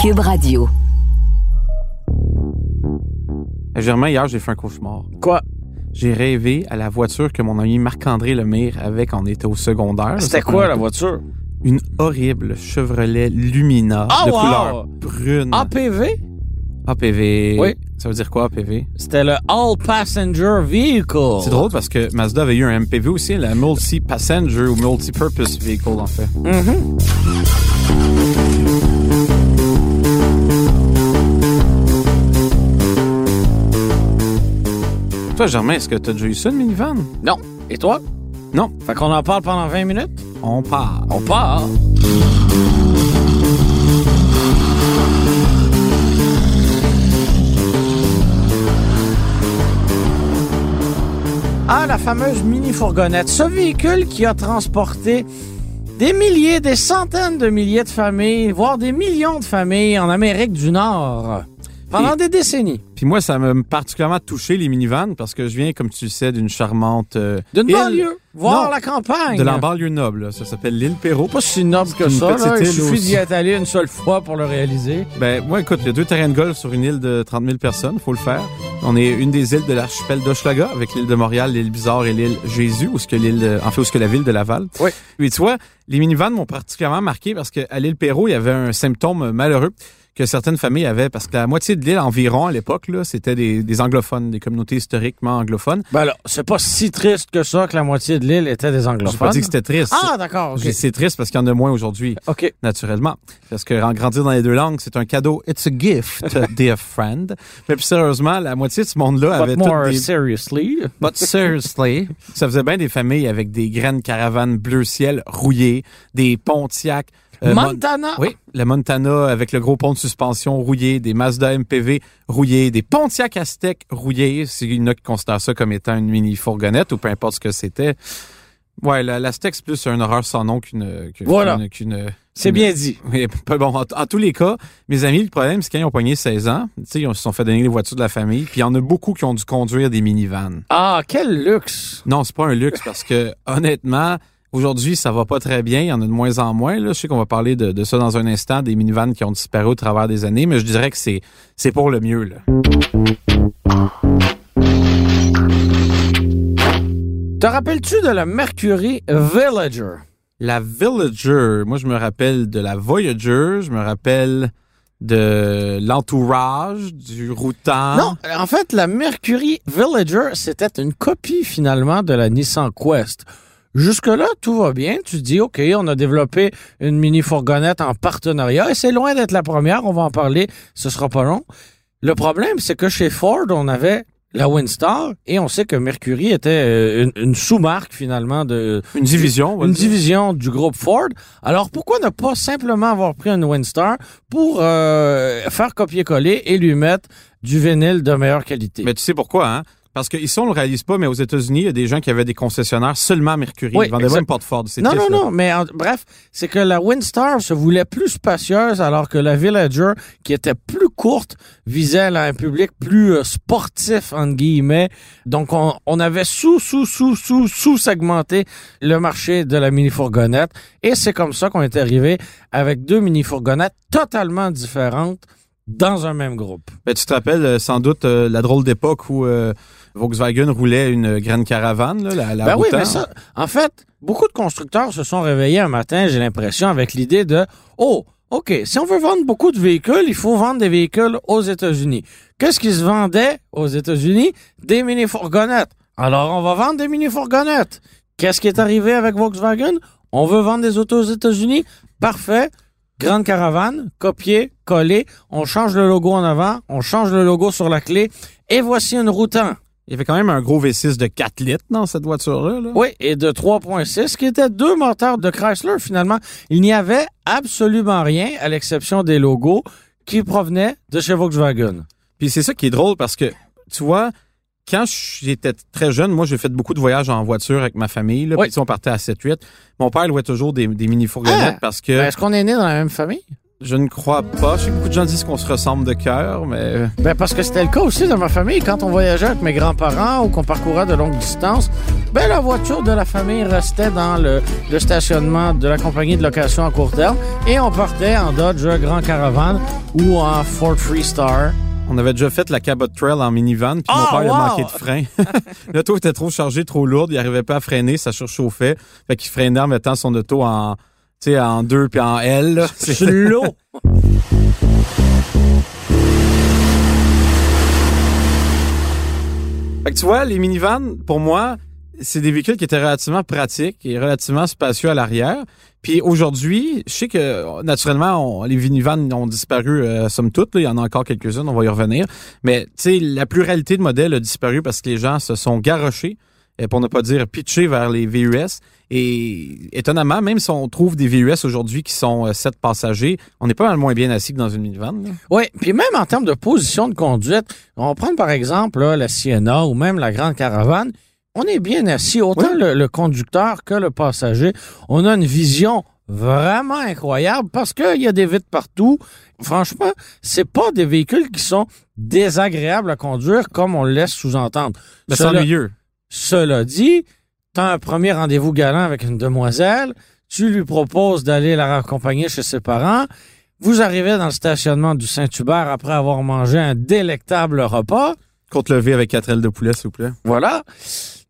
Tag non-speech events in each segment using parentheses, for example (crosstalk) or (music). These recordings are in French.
Cube Radio. Germain, hier, j'ai fait un cauchemar. Quoi? J'ai rêvé à la voiture que mon ami Marc-André Lemire avait quand on était au secondaire. C'était quoi la voiture? Une horrible Chevrolet Lumina Ah, de wow! couleur brune. APV? APV. Oui. Ça veut dire quoi, APV? C'était le All Passenger Vehicle. C'est drôle parce que Mazda avait eu un MPV aussi, la Multi-Passenger ou Multi-Purpose Vehicle, en fait. Mhm. Toi, Germain, est-ce que t'as déjà eu ça, une minivan? Non. Et toi? Non. Fait qu'on en parle pendant 20 minutes? On part. On part. Ah, la fameuse mini-fourgonnette. Ce véhicule qui a transporté des milliers, des centaines de milliers de familles, voire des millions de familles en Amérique du Nord pendant Et- des décennies. Puis moi, ça m'a particulièrement touché, les minivans, parce que je viens, comme tu le sais, d'une charmante euh, D'une banlieue, voir Non. la campagne. de la banlieue noble. là. Ça s'appelle l'île Perrault. Pas si noble que ça. là. Il suffit d'y être allé une seule fois pour le réaliser. Ben, moi, écoute, il y a deux terrains de golf sur une île de 30 000 personnes, faut le faire. On est une des îles de l'archipel d'Hochelaga, avec l'île de Montréal, l'île Bizarre et l'île Jésus, où ce que l'île, en fait, où ce que la ville de Laval. Oui. Puis tu vois, les minivans m'ont particulièrement marqué parce qu'à l'île Perrault, il y avait un symptôme malheureux que certaines familles avaient, parce que la moitié de l'île environ à l'époque, là, c'était des, des anglophones, des communautés historiquement anglophones. Ben là, c'est pas si triste que ça que la moitié de l'île était des J'ai anglophones. pas dit que c'était triste. Ah, d'accord. ok. J'ai- C'est triste parce qu'il y en a moins aujourd'hui. OK. naturellement. Parce que en grandir dans les deux langues, c'est un cadeau. It's a gift, (laughs) dear friend. Mais plus sérieusement, la moitié de ce monde-là avait But more des... seriously. But seriously, ça faisait bien des familles avec des graines caravanes bleu ciel rouillées, des Pontiac. Euh, Mon- Montana? oui, le Montana avec le gros pont de suspension rouillé, des Mazda MPV rouillés, des Pontiac Aztec rouillés. S'il y en a qui considèrent ça comme étant une mini fourgonnette ou peu importe ce que c'était. Ouais, la, l'Aztec, c'est plus un horreur sans nom qu'une, Voilà. C'est bien dit. oui, bon, en, en tous les cas, mes amis, le problème, c'est quand ils ont pogné 16 ans, tu sais, ils se sont fait donner les voitures de la famille, puis il y en a beaucoup qui ont dû conduire des minivans. Ah, quel luxe. Non, c'est pas un luxe parce que, honnêtement, aujourd'hui, ça va pas très bien. Il y en a de moins en moins. Là. Je sais qu'on va parler de, de ça dans un instant, des minivans qui ont disparu au travers des années, mais je dirais que c'est, c'est pour le mieux. Là. Te rappelles-tu de la Mercury Villager? La Villager, moi, je me rappelle de la Voyager, je me rappelle de l'entourage, du routant. Non, en fait, la Mercury Villager, c'était une copie finalement de la Nissan Quest. Jusque-là, tout va bien. Tu te dis, OK, on a développé une mini-fourgonnette en partenariat et c'est loin d'être la première. On va en parler. Ce sera pas long. Le problème, c'est que chez Ford, on avait la Windstar et on sait que Mercury était euh, une, une sous-marque finalement de Une division, une dire. division du groupe Ford. Alors pourquoi ne pas simplement avoir pris une Windstar pour euh, faire copier-coller et lui mettre du vinyle de meilleure qualité? Mais tu sais pourquoi, hein? Parce qu'ici, on le réalise pas, mais aux États-Unis, il y a des gens qui avaient des concessionnaires seulement Mercury. Oui, Ils vendaient exact. même pas de Ford. Non, non, non, mais en- bref, c'est que la Windstar se voulait plus spacieuse alors que la Villager, qui était plus courte, visait là, un public plus euh, sportif, entre guillemets. Donc, on, on avait sous, sous, sous, sous, sous-segmenté le marché de la mini-fourgonnette. Et c'est comme ça qu'on est arrivé avec deux mini-fourgonnettes totalement différentes dans un même groupe. Ben, tu te rappelles euh, sans doute euh, la drôle d'époque où euh, Volkswagen roulait une grande caravane, là, la, la Ben oui, mais ça, en fait, beaucoup de constructeurs se sont réveillés un matin, j'ai l'impression, avec l'idée de, oh, OK, si on veut vendre beaucoup de véhicules, il faut vendre des véhicules aux États-Unis. Qu'est-ce qui se vendait aux États-Unis? Des mini-fourgonnettes. Alors, on va vendre des mini-fourgonnettes. Qu'est-ce qui est arrivé avec Volkswagen? On veut vendre des autos aux États-Unis? Parfait. Grande caravane, copier, coller, on change le logo en avant, on change le logo sur la clé, et voici une routant. Il y avait quand même un gros V6 de 4 litres dans cette voiture-là. là. Oui, et de 3.6, qui étaient deux moteurs de Chrysler, finalement. Il n'y avait absolument rien, à l'exception des logos, qui provenaient de chez Volkswagen. Puis c'est ça qui est drôle parce que, tu vois, quand j'étais très jeune, moi, j'ai fait beaucoup de voyages en voiture avec ma famille. Là, Oui. Puis, on partait à 7-8. Mon père louait toujours des, des mini-fourgonnettes Ah! parce que... Ben, Est-ce qu'on est né dans la même famille? Je ne crois pas. Je sais que beaucoup de gens disent qu'on se ressemble de cœur, mais... Ben parce que c'était le cas aussi dans ma famille. Quand on voyageait avec mes grands-parents ou qu'on parcourait de longues distances, ben la voiture de la famille restait dans le, le stationnement de la compagnie de location à court terme et on partait en Dodge Grand Caravan ou en Ford Freestar. On avait déjà fait la Cabot Trail en minivan, puis mon Ah, père il a manqué de frein. (laughs) L'auto était trop chargée, trop lourde, il arrivait pas à freiner, ça surchauffait. Fait qu'il freinait en mettant son auto en, en deux puis en L. C'est- (laughs) Slow. (laughs) Fait que tu vois, les minivans, pour moi, c'est des véhicules qui étaient relativement pratiques et relativement spacieux à l'arrière. Puis aujourd'hui, je sais que naturellement, les minivans ont disparu, euh, somme toute. Il y en a encore quelques-unes, on va y revenir. Mais tu sais, la pluralité de modèles a disparu parce que les gens se sont garochés, euh, pour ne pas dire pitchés vers les VUS. Et étonnamment, même si on trouve des VUS aujourd'hui qui sont euh, 7 passagers, on n'est pas mal moins bien assis que dans une minivan. Oui, puis même en termes de position de conduite, on va prendre par exemple la Sienna ou même la Grande Caravane, on est bien assis, autant Oui. le, le conducteur que le passager. On a une vision vraiment incroyable parce qu'il y a des vitres partout. Franchement, c'est pas des véhicules qui sont désagréables à conduire comme on le laisse sous-entendre. Mais c'est ennuyeux. Cela dit, tu as un premier rendez-vous galant avec une demoiselle, tu lui proposes d'aller la raccompagner chez ses parents, vous arrivez dans le stationnement du Saint-Hubert après avoir mangé un délectable repas, Côte levée avec quatre ailes de poulet, s'il vous plaît. voilà.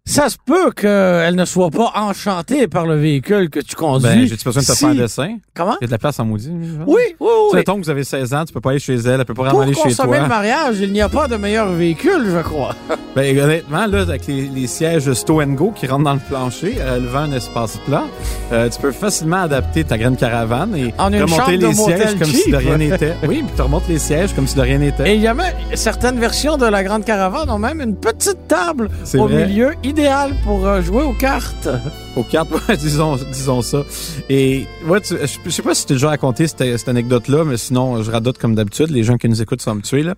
Ça se peut qu'elle ne soit pas enchantée par le véhicule que tu conduis. Ben, j'ai-tu besoin de te Si- faire un dessin? Comment? Il y a de la place en maudit. minivan? Oui, oui, Tu sais, oui. mettons que vous avez 16 ans, tu peux pas aller chez elle, elle peut pas vraiment Pour aller chez consommer toi. le mariage, il n'y a pas de meilleur véhicule, je crois. (laughs) Ben, honnêtement, là, avec les, les sièges Stow Go qui rentrent dans le plancher, euh, levant un espace plat, euh, tu peux facilement adapter ta grande caravane et En remonter les sièges comme si de rien n'était. (laughs) Oui, puis tu remontes les sièges comme si de rien n'était. Et il y a même certaines versions de la Grande Caravane ont même une petite table au vrai. milieu, idéal pour euh, jouer aux cartes. (laughs) Aux cartes, ouais, disons, disons ça. Et ouais, tu- je, je sais pas si tu t'es déjà raconté cette, cette anecdote-là, mais sinon, je radote comme d'habitude. Les gens qui nous écoutent sont habitués. Là.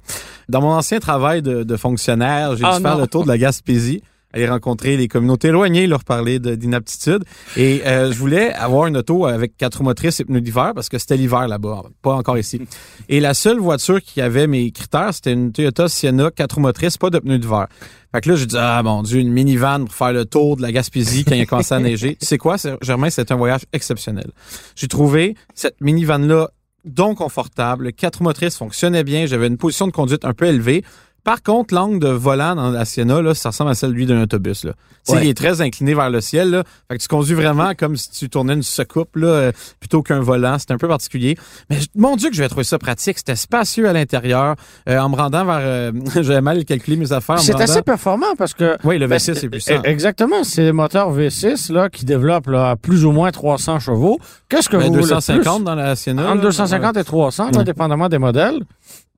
Dans mon ancien travail de, de fonctionnaire, j'ai dû Ah, faire non. le tour de la Gaspésie, aller rencontrer les communautés éloignées, leur parler de- d'inaptitude. Et euh, je voulais avoir une auto avec quatre roues motrices et pneus d'hiver parce que c'était l'hiver là-bas, pas encore ici. Et la seule voiture qui avait mes critères, c'était une Toyota Sienna quatre roues motrices, pas de pneus d'hiver. Fait que là, j'ai dit, ah mon Dieu, une minivan pour faire le tour de la Gaspésie quand il a commencé à (laughs) neiger. Tu sais quoi, Germain, c'est un voyage exceptionnel. J'ai trouvé cette minivan-là donc confortable. Quatre motrices fonctionnaient bien. J'avais une position de conduite un peu élevée. Par contre, l'angle de volant dans la Sienna, là, ça ressemble à celle lui d'un autobus. Là. Ouais. Il est très incliné vers le ciel. Là. Fait que tu conduis vraiment (laughs) comme si tu tournais une secoupe là, euh, plutôt qu'un volant. C'est un peu particulier. Mais mon Dieu que je vais trouver ça pratique. C'était spacieux à l'intérieur. Euh, en me rendant vers... euh, (laughs) J'avais mal calculé mes affaires. C'est rendant- assez performant parce que Oui, le Ben, V6 c'est puissant. Eh, Exactement, c'est des moteurs V6 là, qui développent là, plus ou moins 300 chevaux. Qu'est-ce que Ben, vous voulez de 250 plus? dans la Sienna. Entre là. 250 et 300, là, Ouais. dépendamment des modèles.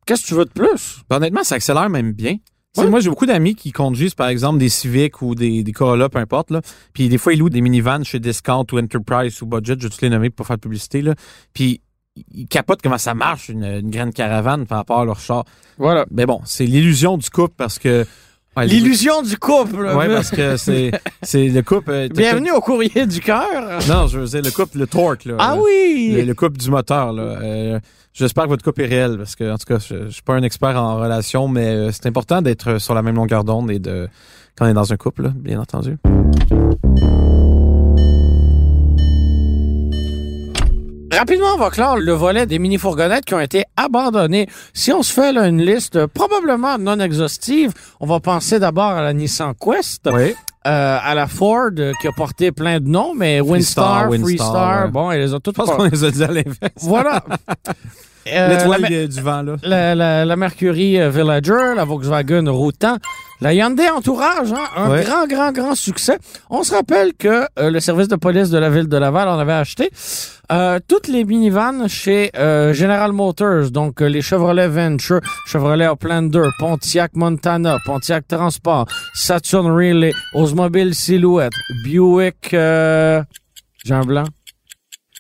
Qu'est-ce que tu veux de plus? Ben, honnêtement, ça accélère même bien. Ouais. Moi, j'ai beaucoup d'amis qui conduisent, par exemple, des Civic ou des, des Corolla, peu importe. Là. Puis des fois, ils louent des minivans chez Discount ou Enterprise ou Budget, je vais tous les nommer pour faire de publicité. Là. Puis ils capotent comment ça marche, une, une grande caravane par rapport à leur char. Voilà. Mais bon, c'est l'illusion du couple parce que... Ouais, L'illusion du couple. Ouais, parce que c'est c'est le couple... euh, Bienvenue au courrier du cœur. Non, je veux dire, le couple, le torque. Là, Ah oui! le, le couple du moteur. Là. Euh, J'espère que votre couple est réel parce que, en tout cas, je, je suis pas un expert en relation, mais euh, c'est important d'être sur la même longueur d'onde et de quand on est dans un couple, là, bien entendu. Rapidement, on va clore le volet des mini-fourgonnettes qui ont été abandonnées. Si on se fait là, une liste probablement non exhaustive, on va penser d'abord à la Nissan Quest, Oui. euh, à la Ford euh, qui a porté plein de noms, mais Windstar, Freestar, bon, elle les a toutes Je pense qu'on les a dit à l'inverse. Voilà. (laughs) Euh, L'étoile la, du- vent, là. la, la- la Mercury euh, Villager, la Volkswagen Routan, la Hyundai Entourage, hein, un Ouais. grand, grand, grand succès. On se rappelle que euh, le service de police de la ville de Laval en avait acheté euh, toutes les minivans chez euh, General Motors, donc euh, les Chevrolet Venture, Chevrolet Outlander, Pontiac Montana, Pontiac Transport, Saturn Relay, Oldsmobile Silhouette, Buick... Euh, un blanc.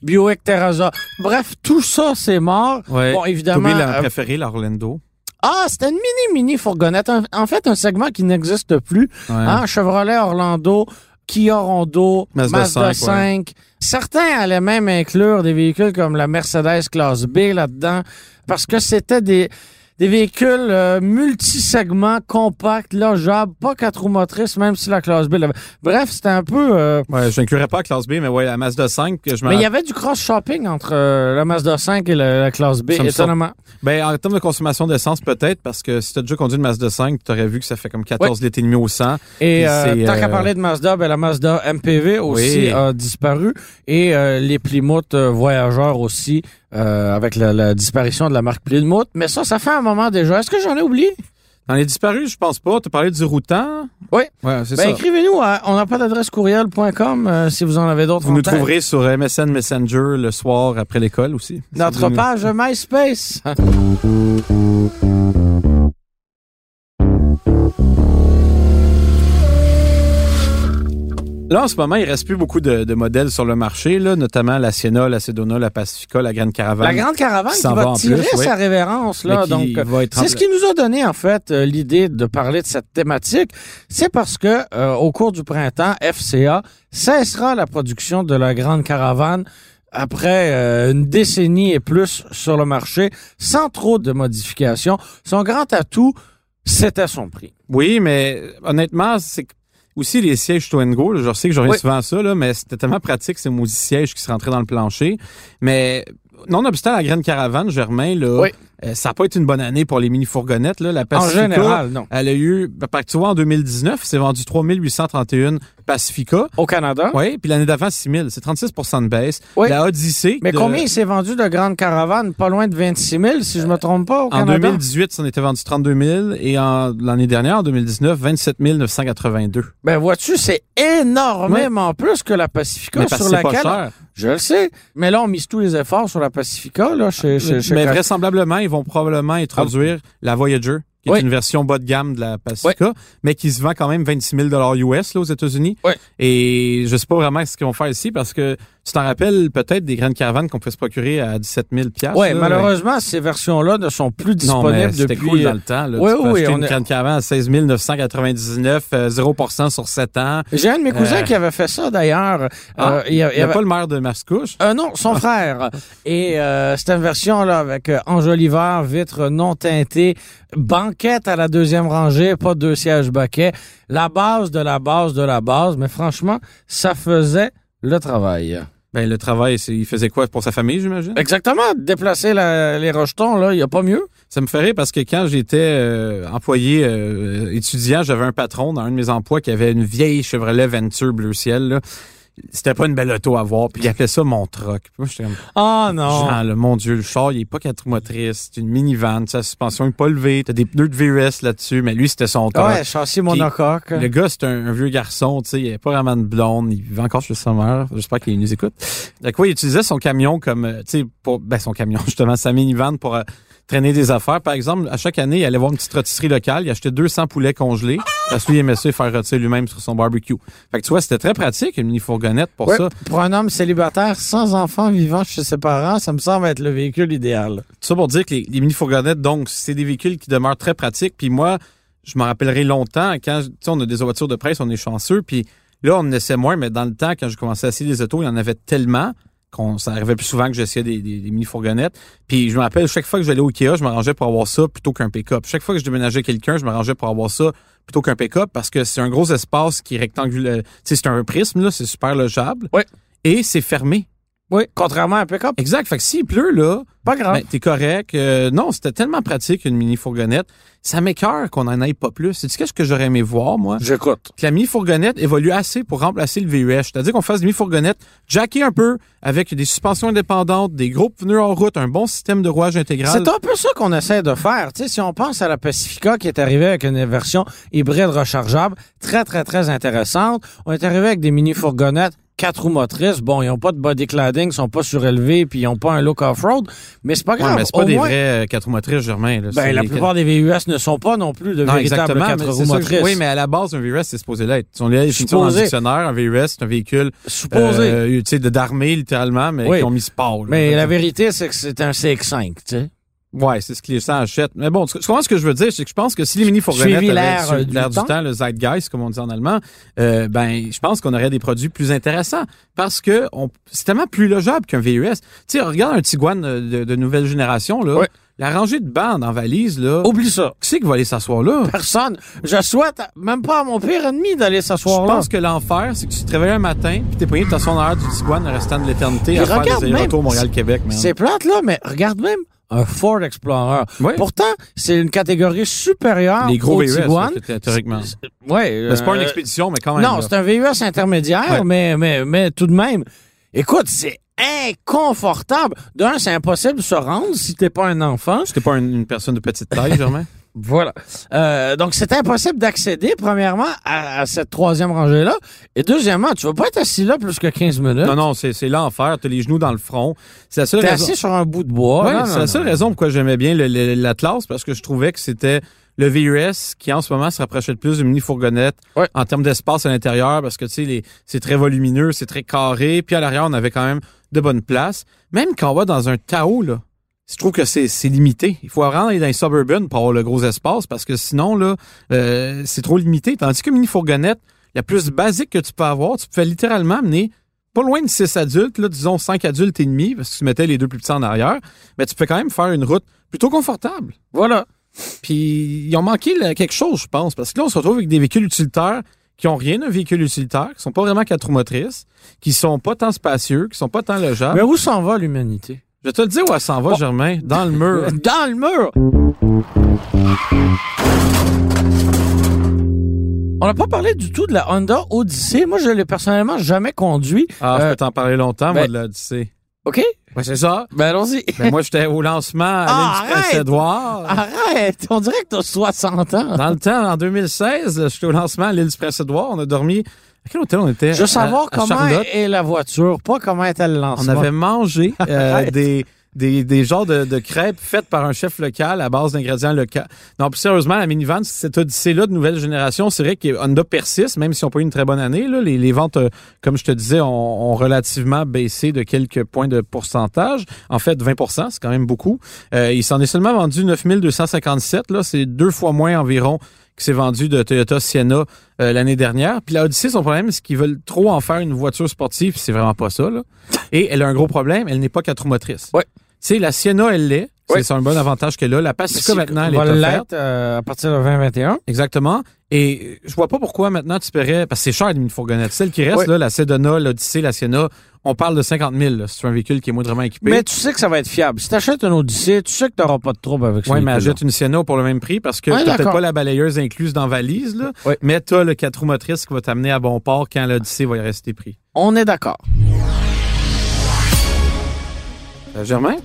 Buick Terraza. Bref, tout ça, c'est mort. Ouais. Bon, évidemment... oublié la euh, préférée, la Orlando. ah, c'était une mini, mini fourgonnette. En, en fait, un segment qui n'existe plus. Ouais. Hein, Chevrolet Orlando Kia Rondo, Mazda Mazda, 5, 5. Certains allaient même inclure des véhicules comme la Mercedes classe B là-dedans parce que c'était des des véhicules euh, multisegments, compacts, logeables, pas quatre roues motrices, même si la classe B l'avait. Bref, c'était un peu... euh, Ouais, je n'inclurais pas la classe B, mais ouais, la Mazda 5, que je mais il y avait du cross-shopping entre euh, la Mazda 5 et la, la classe B, Ça étonnamment. Ben, en termes de consommation d'essence, peut-être, parce que si tu as déjà conduit une Mazda 5, tu aurais vu que ça fait comme 14 litres et demi au 100. Et Et euh, tant qu'à euh, parler de Mazda, ben, la Mazda MPV aussi Oui. a disparu. Et euh, les Plymouth voyageurs aussi, euh, avec la, la disparition de la marque Plymouth. Mais ça, ça fait un moment déjà. Est-ce que j'en ai oublié? Dans les disparus, je pense pas. Tu parlé du routant? Oui. Ouais, c'est Ben, ça. écrivez-nous à on n'a pas d'adresse courriel.com euh, si vous en avez d'autres. Vous nous tête. trouverez sur MSN Messenger le soir après l'école aussi. Notre page MySpace. (laughs) Là, en ce moment, il reste plus beaucoup de, de modèles sur le marché, là, notamment la Sienna, la Sedona, la Pacifica, la Grande Caravane. La grande caravane Qui va, tirer plus, sa révérence là. Donc, c'est ce qui nous a donné en fait euh, l'idée de parler de cette thématique. C'est parce que euh, au cours du printemps, FCA cessera la production de la grande caravane après euh, une décennie et plus sur le marché, sans trop de modifications. Son grand atout, c'était son prix. Oui, mais honnêtement, c'est que aussi les sièges Twingo. Là, je sais que je reviens Oui. souvent à ça, là, mais c'était tellement pratique ces maudits sièges qui se rentraient dans le plancher. Mais non-obstant la Grande Caravane, Germain, là, Oui. euh, ça n'a pas été une bonne année pour les mini-fourgonnettes. La En Pacifica, général, non. elle a eu, ben, tu vois, en 2019, c'est vendu 3831 Pacifica. Au Canada. Oui, puis l'année d'avant, 6000. C'est 36% de baisse. Oui. La Odyssey. Mais de- combien il s'est vendu de grandes caravanes? Pas loin de 26 000, si je me trompe pas, au En Canada. 2018, ça en était vendu 32 000 et en l'année dernière, en 2019, 27 982. Ben vois-tu, c'est énormément plus que la Pacifica Mais sur pas laquelle cher. je le sais, mais là on mise tous les efforts sur la Pacifica là chez chez, chez Mais vraisemblablement, ils vont probablement introduire la Voyager, qui est une version bas de gamme de la Pacifica, mais qui se vend quand même 26 000 US là, aux États-Unis. Oui. Et je sais pas vraiment ce qu'ils vont faire ici parce que tu t'en rappelles peut-être des grandes caravanes qu'on peut se procurer à 17 000 Ouais, là, malheureusement ces versions là ne sont plus Non, mais disponibles c'était depuis cool dans euh, le temps. Là. oui, tu peux oui, acheter une est- grande caravane à 16 999, euh, 0% sur 7 ans. J'ai un de mes cousins Euh. qui avait fait ça d'ailleurs. Ah, Euh, il a- n'y a avait- pas le maire de Mascouche? Non, son frère. Et c'était une version là avec enjoliveur, vitres non teintées, banquette à la deuxième rangée, pas deux sièges baquets, la base de la base de la base. Mais franchement, ça faisait le travail. Ben, le travail, c'est, il faisait quoi pour sa famille, j'imagine? Exactement. Déplacer la- les rejetons, là, il n'y a pas mieux. Ça me rire parce que quand j'étais euh, employé euh, étudiant, j'avais un patron dans un de mes emplois qui avait une vieille Chevrolet Venture bleu ciel. Là. C'était pas une belle auto à voir. Puis il appelait ça mon truck. Puis moi, j'étais comme, Ah non. Jean, là, mon Dieu, le char, il est pas quatre motrices. C'est une minivan. Sa suspension est pas levée. T'as des pneus de VRS là-dessus. Mais lui, c'était son truck. Ouais, châssis monocoque. Le gars, c'est un, un vieux garçon, tu sais, il avait pas vraiment de blonde, il vivait encore chez sa mère. J'espère qu'il nous écoute. Donc, ouais, il utilisait son camion comme, euh, tu sais, pour, ben, son camion, (laughs) justement, sa minivan pour euh, traîner des affaires. Par exemple, à chaque année, il allait voir une petite rôtisserie locale, il achetait 200 poulets congelés, parce que lui, il aimait ça, faire rôtir lui-même sur son barbecue. Fait que tu vois, c'était très pratique, une mini-fourgonnette pour Ouais, ça. Pour un homme célibataire sans enfant vivant chez ses parents, ça me semble être le véhicule idéal. Tout ça pour dire que les, les mini-fourgonnettes, donc, c'est des véhicules qui demeurent très pratiques. Puis moi, je m'en rappellerai longtemps, quand, on a des voitures de presse, on est chanceux, puis là, on en essaie moins, mais dans le temps, quand je commençais à essayer des autos, il y en avait tellement qu'on ça arrivait plus souvent que j'essayais des, des, des mini-fourgonnettes. Puis je me rappelle, chaque fois que j'allais au Ikea, je m'arrangeais pour avoir ça plutôt qu'un pick-up. Chaque fois que je déménageais quelqu'un, je m'arrangeais pour avoir ça plutôt qu'un pick-up parce que c'est un gros espace qui est rectangulaire. Tu sais, c'est un prisme, là, c'est super logeable. Ouais. Et c'est fermé. Oui, contrairement à un pick-up, Exact. Fait que s'il pleut, là, pas grave. ben, t'es correct. Euh, non, c'était tellement pratique une mini fourgonnette. Ça m'écœure qu'on en aille pas plus. C'est qu'est-ce que j'aurais aimé voir moi? J'écoute. Que la mini fourgonnette évolue assez pour remplacer le VUS. C'est-à-dire qu'on fasse des mini fourgonnettes jackées un peu avec des suspensions indépendantes, des gros pneus en route, un bon système de rouage intégral. C'est un peu ça qu'on essaie de faire. Tu sais, si on pense à la Pacifica qui est arrivée avec une version hybride rechargeable, très, très, très intéressante. On est arrivé avec des mini-fourgonnettes quatre roues motrices. Bon, ils n'ont pas de body cladding, ils sont pas surélevés, puis ils n'ont pas un look off-road. Mais c'est pas Ouais, grave. mais c'est pas Au des moins- vrais euh, quatre roues motrices, Germain. Là. Ben, la plupart des VUS ne sont pas non plus de Non, véritables quatre roues motrices. Oui, mais à la base, un VUS, c'est supposé l'être. Si on lit dans le dictionnaire, un VUS, c'est un véhicule Supposé. euh, tu sais, d'armée, littéralement, mais Oui. qui ont mis sport. là. mais la vérité, c'est que c'est un CX5, tu sais. Ouais, c'est ce que les gens achètent. Mais bon, tu comprends ce que je veux dire, c'est que je pense que si les mini fourgonnettes avaient l'air, euh, du temps. le zeitgeist, comme on dit en allemand, euh, ben, je pense qu'on aurait des produits plus intéressants parce que on- c'est tellement plus logeable qu'un VUS. Tu sais, regarde un Tiguan de, de nouvelle génération, là. Ouais. La rangée de bandes en valise, là. Oublie ça. Qui c'est qui va aller s'asseoir là? Personne. Je souhaite même pas à mon pire ennemi d'aller Je s'asseoir là. pense que l'enfer, c'est que tu te réveilles un matin, puis t'es pogné de t'asseoir dans l'heure du Tiguan le restant de l'éternité à faire des retours Montréal-Québec. C'est plate, là, mais regarde même un Ford Explorer. Pourtant, c'est une catégorie supérieure Les gros au VUS, Tiguan. théoriquement. Ouais. Mais c'est pas euh, une expédition, mais quand même. Non, c'est un VUS intermédiaire, Ouais. mais, mais, mais tout de même. Écoute, c'est inconfortable. D'un, c'est impossible de se rendre si t'es pas un enfant. C'était pas une, une personne de petite taille, Germain? (laughs) Voilà. Euh, donc, c'est impossible d'accéder, premièrement, à, à cette troisième rangée-là. Et deuxièmement, tu vas pas être assis là plus que 15 minutes. Non, non, c'est c'est l'enfer. T'as les genoux dans le front. C'est la seule T'es raison. assis sur un bout de bois. Ouais, Non, c'est non, la seule non. raison pourquoi j'aimais bien le- le- l'Atlas, parce que je trouvais que c'était le VUS qui, en ce moment, se rapprochait le plus d'une mini-fourgonnette Ouais. en termes d'espace à l'intérieur, parce que, tu sais, les- c'est très volumineux, c'est très carré, puis à l'arrière, on avait quand même de bonnes places. Même quand on va dans un Tao, là, je trouve que c'est limité. Il faut vraiment aller dans les suburban pour avoir le gros espace, parce que sinon, là, euh, c'est trop limité. Tandis que mini-fourgonnette, la plus basique que tu peux avoir, tu peux littéralement amener pas loin de 6 adultes, disons 5 adultes et demi, parce que tu mettais les deux plus petits en arrière, mais tu peux quand même faire une route plutôt confortable. Voilà. Puis ils ont manqué quelque chose, je pense, parce que là, on se retrouve avec des véhicules utilitaires qui ont rien d'un véhicule utilitaire, qui sont pas vraiment quatre motrices, qui sont pas tant spacieux, qui sont pas tant logeables. Mais où s'en va l'humanité? Je vais te le dire où elle s'en va. Germain, dans le mur. (laughs) Dans le mur! On n'a pas parlé du tout de la Honda Odyssey. Moi, je l'ai personnellement jamais conduit. Ah, je Euh, peux t'en parler longtemps, moi, ben- de l'Odyssée. OK? Ouais, c'est ça. Ben, allons-y. Ben, moi, j'étais au lancement à Ah, arrête! Prince-Édouard. Arrête! On dirait que t'as 60 ans. Dans le temps, en 2016, là, j'étais au lancement à l'île du Prince-Édouard. On a dormi. À quel hôtel on était? Je veux savoir à comment est la voiture, pas comment est le On lancement. avait mangé (laughs) euh, des, des, des genres de, de crêpes faites par un chef local à base d'ingrédients locaux. Non, plus sérieusement, la minivan, cette odyssée-là de nouvelle génération, c'est vrai que Honda persiste, même si on n'a pas eu une très bonne année. Là, les, les ventes, euh, comme je te disais, ont, ont relativement baissé de quelques points de pourcentage. En fait, 20% c'est quand même beaucoup. Euh, il s'en est seulement vendu 9257. Là, c'est deux fois moins environ que c'est vendu de Toyota Sienna euh, l'année dernière. Puis la Odyssey, son problème, c'est qu'ils veulent trop en faire une voiture sportive, c'est vraiment pas ça. Là. Et elle a un gros problème, elle n'est pas quatre roues motrices. Ouais. Tu sais, la Sienna, elle l'est. Ouais. C'est un bon avantage qu'elle a. La Pacifica, maintenant, elle est offerte. euh, à partir de 2021. Exactement. Et je vois pas pourquoi maintenant tu paierais, parce que c'est cher une fourgonnette. Celle qui reste, Ouais. là, la Sedona, l'Odyssey, la Sienna, on parle de 50 000. là, si tu un véhicule qui est moindrement équipé. Mais tu sais que ça va être fiable. Si t'achètes une Odyssey, tu sais que t'auras pas de trouble avec ça. Oui, mais achète une Sienna pour le même prix parce que Ouais, t'as peut-être pas la balayeuse incluse dans la valise, là, Ouais. mais t'as le 4 roues motrices qui va t'amener à bon port quand l'Odyssey va y rester pris. On est d'accord. Euh, Germain,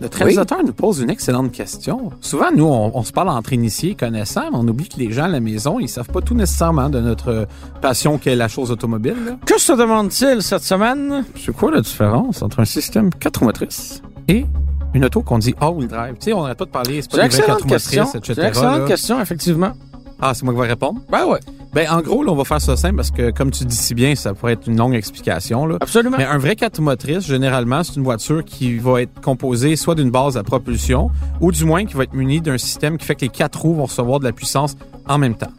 notre réalisateur nous pose une excellente question. Souvent, nous, on, on se parle entre initiés connaissants, mais on oublie que les gens à la maison, ils savent pas tout nécessairement de notre passion qu'est la chose automobile. là. Que se demande-t-il cette semaine? C'est quoi la différence entre un système 4 roues motrices et une auto qu'on dit all-wheel drive? Tu sais, on n'arrête pas de parler, c'est pas une des vraies 4 excellente roues question. motrices, C'est etc. une excellente là. question, effectivement. Ah, c'est moi qui vais répondre? Ben ouais, Ben, en gros, là, on va faire ça simple parce que, comme tu dis si bien, ça pourrait être une longue explication. Là. absolument. Mais un vrai 4 motrices, généralement, c'est une voiture qui va être composée soit d'une base à propulsion ou du moins qui va être munie d'un système qui fait que les quatre roues vont recevoir de la puissance en même temps.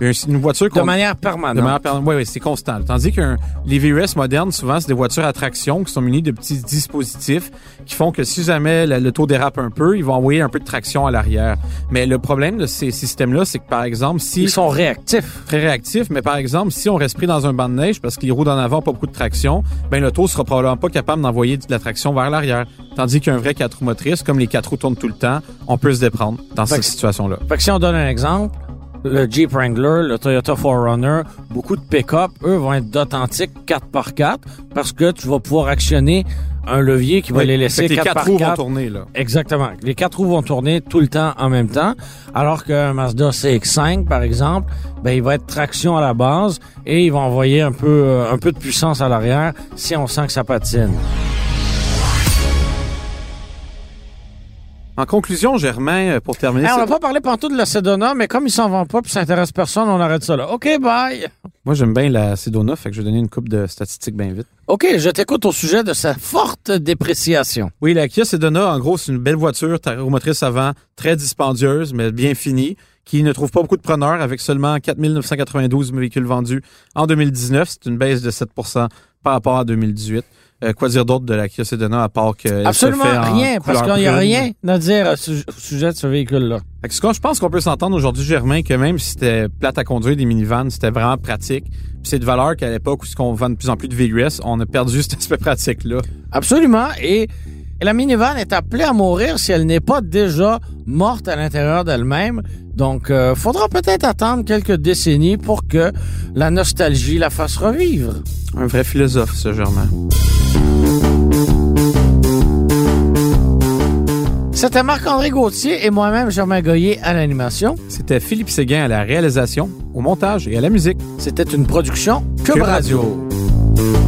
Une, voiture de manière de permanente. manière permanente. Oui, oui, c'est constant. Tandis que les VUS modernes, souvent, c'est des voitures à traction qui sont munies de petits dispositifs qui font que si jamais le taux dérape un peu, ils vont envoyer un peu de traction à l'arrière. Mais le problème de ces systèmes-là, c'est que, par exemple, si Ils sont réactifs. très réactif, mais par exemple, si on reste pris dans un banc de neige parce que les roues d'en avant n'ont pas beaucoup de traction, ben l'auto sera probablement pas capable d'envoyer de la traction vers l'arrière. Tandis qu'un vrai 4 roues motrices, comme les 4 roues tournent tout le temps, on peut se déprendre dans cette situation-là. Fait que si on donne un exemple, le Jeep Wrangler, le Toyota 4Runner, beaucoup de pick-up, eux, vont être d'authentiques 4x4 parce que tu vas pouvoir actionner un levier qui va Oui, les laisser les 4 roues vont 4x4. tourner, là. Exactement. Les quatre roues vont tourner tout le temps en même temps, alors qu'un Mazda CX-5, par exemple, ben, il va être traction à la base et il va envoyer un peu, euh, un peu de puissance à l'arrière si on sent que ça patine. En conclusion, Germain, euh, pour terminer, Hey, on n'a pas parlé pantoute de la Sedona, mais comme il s'en vend pas puis ça intéresse personne, on arrête ça là. OK, bye. moi j'aime bien la Sedona, fait que je vais donner une coupe de statistiques bien vite. OK, je t'écoute au sujet de sa forte dépréciation. Oui, la Kia Sedona, en gros, c'est une belle voiture tachomotrice avant, très dispendieuse, mais bien finie, qui ne trouve pas beaucoup de preneurs avec seulement 4 992 véhicules vendus en 2019. C'est une baisse de 7% par rapport à 2018. Euh, quoi dire d'autre de la Kia Sedona à part que Absolument rien, parce qu'il n'y a rien à dire su- au sujet de ce véhicule-là. Que ce qu'on- je pense qu'on peut s'entendre aujourd'hui, Germain, que même si c'était plate à conduire des minivans, c'était vraiment pratique. Puis c'est de valeur qu'à l'époque où qu'on vend de plus en plus de VUS, on a perdu (laughs) cet aspect pratique-là. Absolument. Et, et la minivan est appelée à mourir si elle n'est pas déjà morte à l'intérieur d'elle-même. Donc, euh, faudra peut-être attendre quelques décennies pour que la nostalgie la fasse revivre. Un vrai philosophe, ce Germain. C'était Marc-André Gauthier et moi-même, Germain Goyer, à l'animation. C'était Philippe Séguin à la réalisation, au montage et à la musique. C'était une production Cube Cube Radio. Radio.